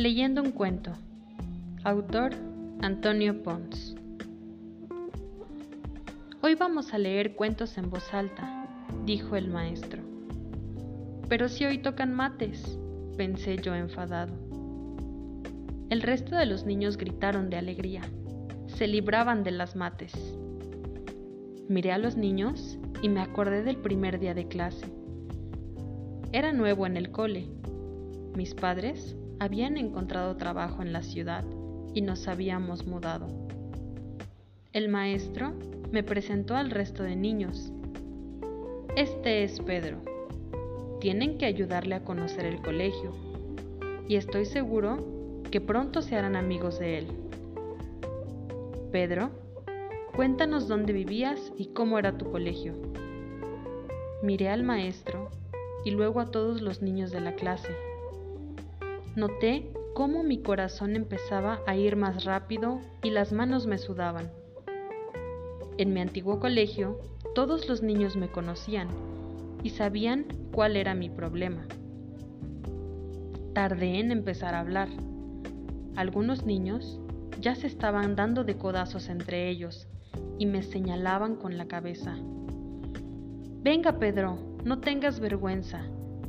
Leyendo un cuento. Autor Antonio Pons. Hoy vamos a leer cuentos en voz alta, dijo el maestro. Pero si hoy tocan mates, pensé yo enfadado. El resto de los niños gritaron de alegría. Se libraban de las mates. Miré a los niños y me acordé del primer día de clase. Era nuevo en el cole. Mis padres habían encontrado trabajo en la ciudad y nos habíamos mudado. El maestro me presentó al resto de niños. Este es Pedro. Tienen que ayudarle a conocer el colegio y estoy seguro que pronto se harán amigos de él. Pedro, cuéntanos dónde vivías y cómo era tu colegio. Miré al maestro y luego a todos los niños de la clase. Noté cómo mi corazón empezaba a ir más rápido y las manos me sudaban. En mi antiguo colegio, todos los niños me conocían y sabían cuál era mi problema. Tardé en empezar a hablar. Algunos niños ya se estaban dando de codazos entre ellos y me señalaban con la cabeza. Venga, Pedro, no tengas vergüenza,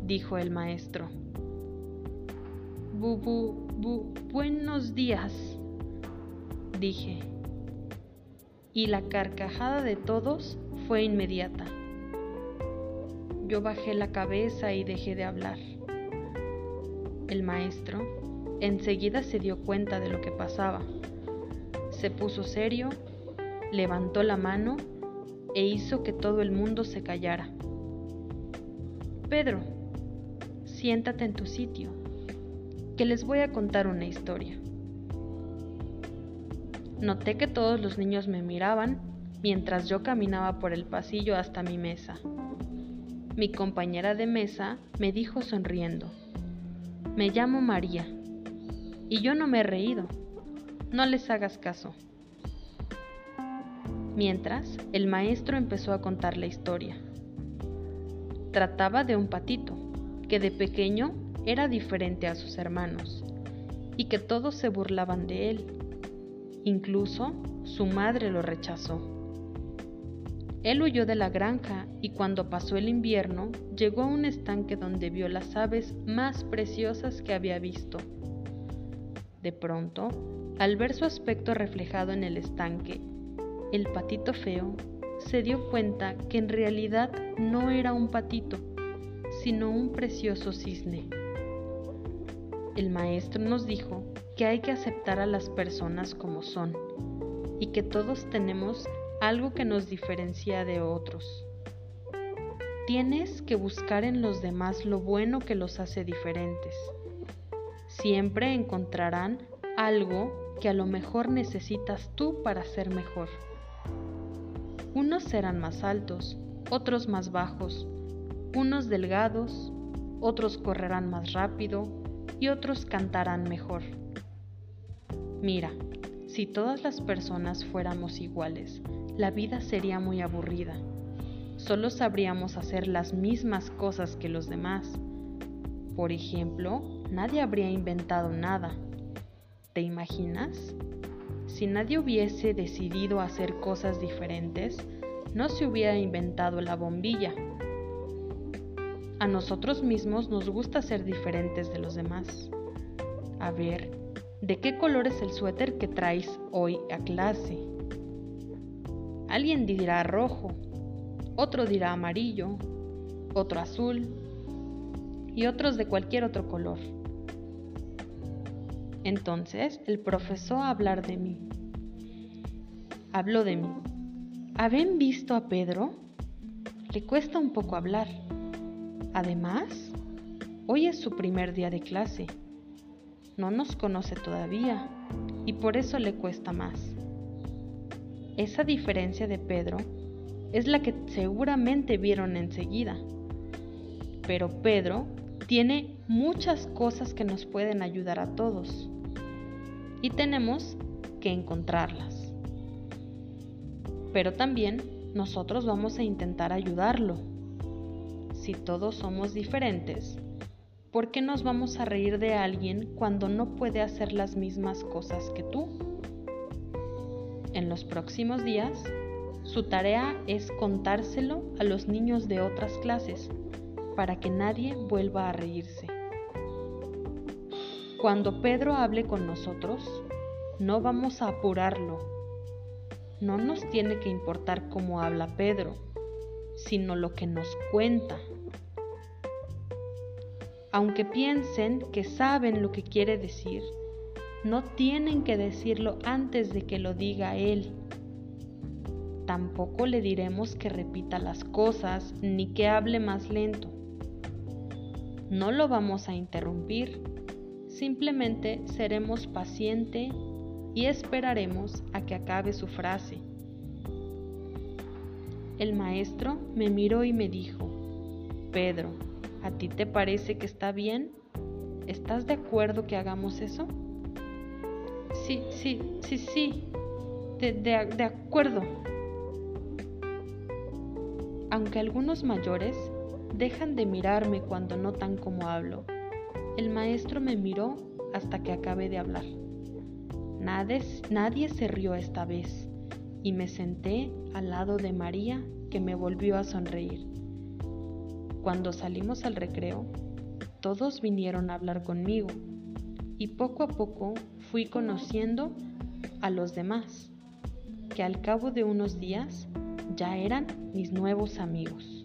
dijo el maestro. Bu, bu, buenos días, dije. Y la carcajada de todos fue inmediata. Yo bajé la cabeza y dejé de hablar. El maestro enseguida se dio cuenta de lo que pasaba. Se puso serio, levantó la mano e hizo que todo el mundo se callara. Pedro, siéntate en tu sitio que les voy a contar una historia. Noté que todos los niños me miraban mientras yo caminaba por el pasillo hasta mi mesa. Mi compañera de mesa me dijo sonriendo, me llamo María. Y yo no me he reído. No les hagas caso. Mientras, el maestro empezó a contar la historia. Trataba de un patito, que de pequeño era diferente a sus hermanos y que todos se burlaban de él. Incluso su madre lo rechazó. Él huyó de la granja y cuando pasó el invierno llegó a un estanque donde vio las aves más preciosas que había visto. De pronto, al ver su aspecto reflejado en el estanque, el patito feo se dio cuenta que en realidad no era un patito, sino un precioso cisne. El maestro nos dijo que hay que aceptar a las personas como son y que todos tenemos algo que nos diferencia de otros. Tienes que buscar en los demás lo bueno que los hace diferentes. Siempre encontrarán algo que a lo mejor necesitas tú para ser mejor. Unos serán más altos, otros más bajos, unos delgados, otros correrán más rápido, y otros cantarán mejor. Mira, si todas las personas fuéramos iguales, la vida sería muy aburrida. Solo sabríamos hacer las mismas cosas que los demás. Por ejemplo, nadie habría inventado nada. ¿Te imaginas? Si nadie hubiese decidido hacer cosas diferentes, no se hubiera inventado la bombilla a nosotros mismos nos gusta ser diferentes de los demás. A ver, ¿de qué color es el suéter que traes hoy a clase? Alguien dirá rojo, otro dirá amarillo, otro azul y otros de cualquier otro color. Entonces el profesor a hablar de mí. Habló de mí. ¿Habían visto a Pedro? Le cuesta un poco hablar. Además, hoy es su primer día de clase. No nos conoce todavía y por eso le cuesta más. Esa diferencia de Pedro es la que seguramente vieron enseguida. Pero Pedro tiene muchas cosas que nos pueden ayudar a todos y tenemos que encontrarlas. Pero también nosotros vamos a intentar ayudarlo si todos somos diferentes, ¿por qué nos vamos a reír de alguien cuando no puede hacer las mismas cosas que tú? En los próximos días, su tarea es contárselo a los niños de otras clases para que nadie vuelva a reírse. Cuando Pedro hable con nosotros, no vamos a apurarlo. No nos tiene que importar cómo habla Pedro, sino lo que nos cuenta. Aunque piensen que saben lo que quiere decir, no tienen que decirlo antes de que lo diga él. Tampoco le diremos que repita las cosas ni que hable más lento. No lo vamos a interrumpir, simplemente seremos paciente y esperaremos a que acabe su frase. El maestro me miró y me dijo, Pedro, ¿a ti te parece que está bien? ¿Estás de acuerdo que hagamos eso? Sí, sí, sí, sí, de, de, de acuerdo. Aunque algunos mayores dejan de mirarme cuando notan cómo hablo, el maestro me miró hasta que acabé de hablar. Nadie, nadie se rió esta vez y me senté al lado de María que me volvió a sonreír. Cuando salimos al recreo, todos vinieron a hablar conmigo y poco a poco fui conociendo a los demás, que al cabo de unos días ya eran mis nuevos amigos.